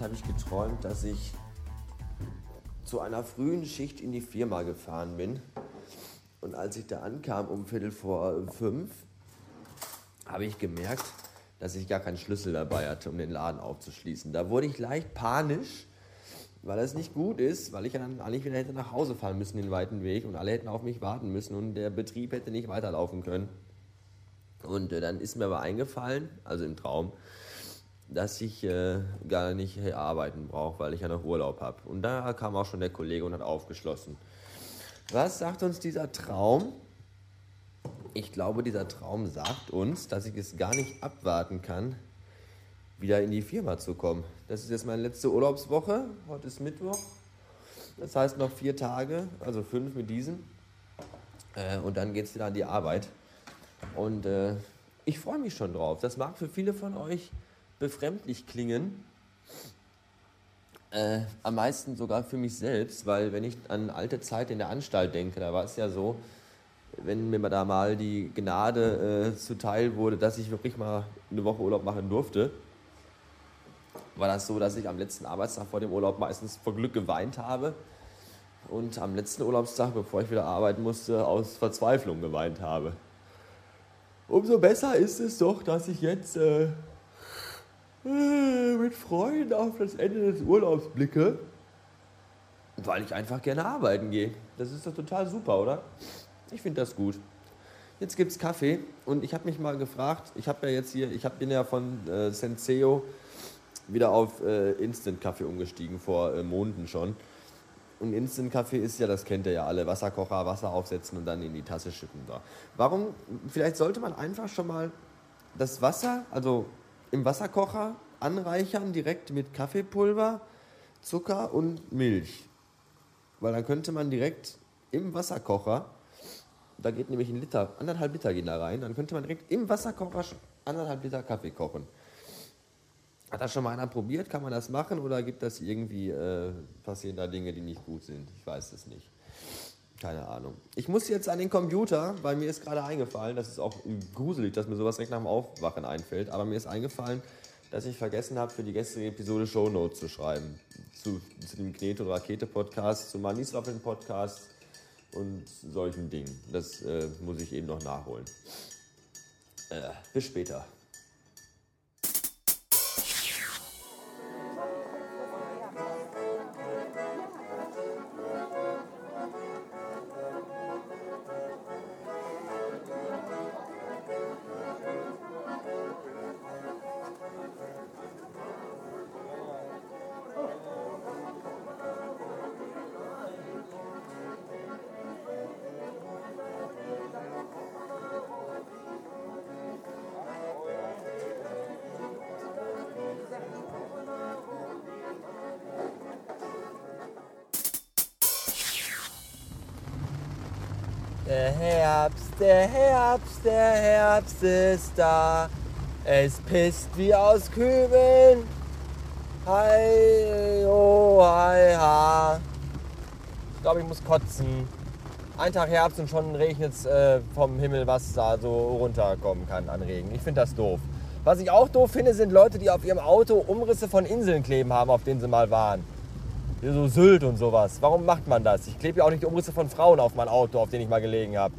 habe ich geträumt, dass ich zu einer frühen Schicht in die Firma gefahren bin. Und als ich da ankam um Viertel vor fünf, habe ich gemerkt, dass ich gar keinen Schlüssel dabei hatte, um den Laden aufzuschließen. Da wurde ich leicht panisch, weil es nicht gut ist, weil ich dann eigentlich wieder hätte nach Hause fahren müssen, den weiten Weg, und alle hätten auf mich warten müssen und der Betrieb hätte nicht weiterlaufen können. Und äh, dann ist mir aber eingefallen, also im Traum, dass ich äh, gar nicht arbeiten brauche, weil ich ja noch Urlaub habe. Und da kam auch schon der Kollege und hat aufgeschlossen. Was sagt uns dieser Traum? Ich glaube, dieser Traum sagt uns, dass ich es gar nicht abwarten kann, wieder in die Firma zu kommen. Das ist jetzt meine letzte Urlaubswoche. Heute ist Mittwoch. Das heißt noch vier Tage, also fünf mit diesen. Äh, und dann geht es wieder an die Arbeit. Und äh, ich freue mich schon drauf. Das mag für viele von euch befremdlich klingen. Äh, am meisten sogar für mich selbst, weil wenn ich an alte Zeit in der Anstalt denke, da war es ja so, wenn mir da mal die Gnade äh, zuteil wurde, dass ich wirklich mal eine Woche Urlaub machen durfte, war das so, dass ich am letzten Arbeitstag vor dem Urlaub meistens vor Glück geweint habe und am letzten Urlaubstag, bevor ich wieder arbeiten musste, aus Verzweiflung geweint habe. Umso besser ist es doch, dass ich jetzt äh, mit Freuden auf das Ende des Urlaubs blicke, weil ich einfach gerne arbeiten gehe. Das ist doch total super, oder? Ich finde das gut. Jetzt gibt es Kaffee und ich habe mich mal gefragt, ich habe ja jetzt hier, ich bin ja von äh, Senseo wieder auf äh, Instant-Kaffee umgestiegen, vor äh, Monaten schon. Und Instant-Kaffee ist ja, das kennt ihr ja alle, Wasserkocher, Wasser aufsetzen und dann in die Tasse schippen. Da. Warum, vielleicht sollte man einfach schon mal das Wasser, also im Wasserkocher anreichern, direkt mit Kaffeepulver, Zucker und Milch. Weil dann könnte man direkt im Wasserkocher, da geht nämlich ein Liter, anderthalb Liter gehen da rein, dann könnte man direkt im Wasserkocher anderthalb Liter Kaffee kochen. Hat das schon mal einer probiert? Kann man das machen oder gibt das irgendwie, äh, passieren da Dinge, die nicht gut sind? Ich weiß es nicht. Keine Ahnung. Ich muss jetzt an den Computer, weil mir ist gerade eingefallen, das ist auch gruselig, dass mir sowas direkt nach dem Aufwachen einfällt, aber mir ist eingefallen, dass ich vergessen habe, für die gestrige Episode Shownotes zu schreiben. Zu, zu dem Knete- und Rakete-Podcast, zum Maniswaffeln-Podcast und solchen Dingen. Das äh, muss ich eben noch nachholen. Äh, bis später. Der Herbst, der Herbst, der Herbst ist da. Es pisst wie aus Kübeln. Hi, oh, hi, ha. Ich glaube, ich muss kotzen. Ein Tag Herbst und schon regnet es äh, vom Himmel, was da so runterkommen kann an Regen. Ich finde das doof. Was ich auch doof finde, sind Leute, die auf ihrem Auto Umrisse von Inseln kleben haben, auf denen sie mal waren. So Sylt und sowas. Warum macht man das? Ich klebe ja auch nicht die Umrisse von Frauen auf mein Auto, auf denen ich mal gelegen habe.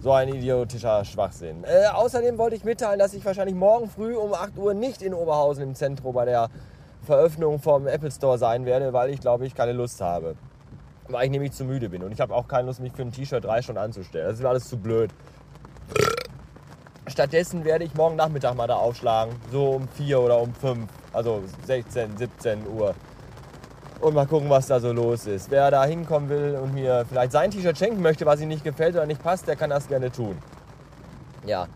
So ein idiotischer Schwachsinn. Äh, außerdem wollte ich mitteilen, dass ich wahrscheinlich morgen früh um 8 Uhr nicht in Oberhausen im Zentrum bei der Veröffnung vom Apple Store sein werde, weil ich glaube ich keine Lust habe. Weil ich nämlich zu müde bin und ich habe auch keine Lust, mich für ein T-Shirt drei Stunden anzustellen. Das ist alles zu blöd. Stattdessen werde ich morgen Nachmittag mal da aufschlagen. So um 4 oder um 5. Also 16, 17 Uhr und mal gucken, was da so los ist. Wer da hinkommen will und mir vielleicht sein T-Shirt schenken möchte, was ihm nicht gefällt oder nicht passt, der kann das gerne tun. Ja.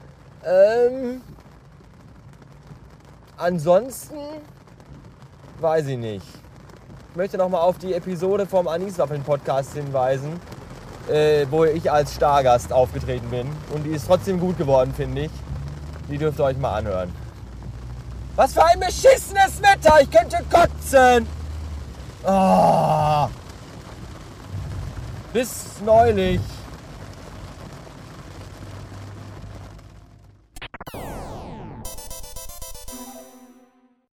Ähm. Ansonsten weiß ich nicht. Ich möchte nochmal auf die Episode vom Aniswaffeln-Podcast hinweisen, äh, wo ich als Stargast aufgetreten bin. Und die ist trotzdem gut geworden, finde ich. Die dürft ihr euch mal anhören. Was für ein beschissenes Wetter! Ich könnte kotzen! Oh. Bis neulich.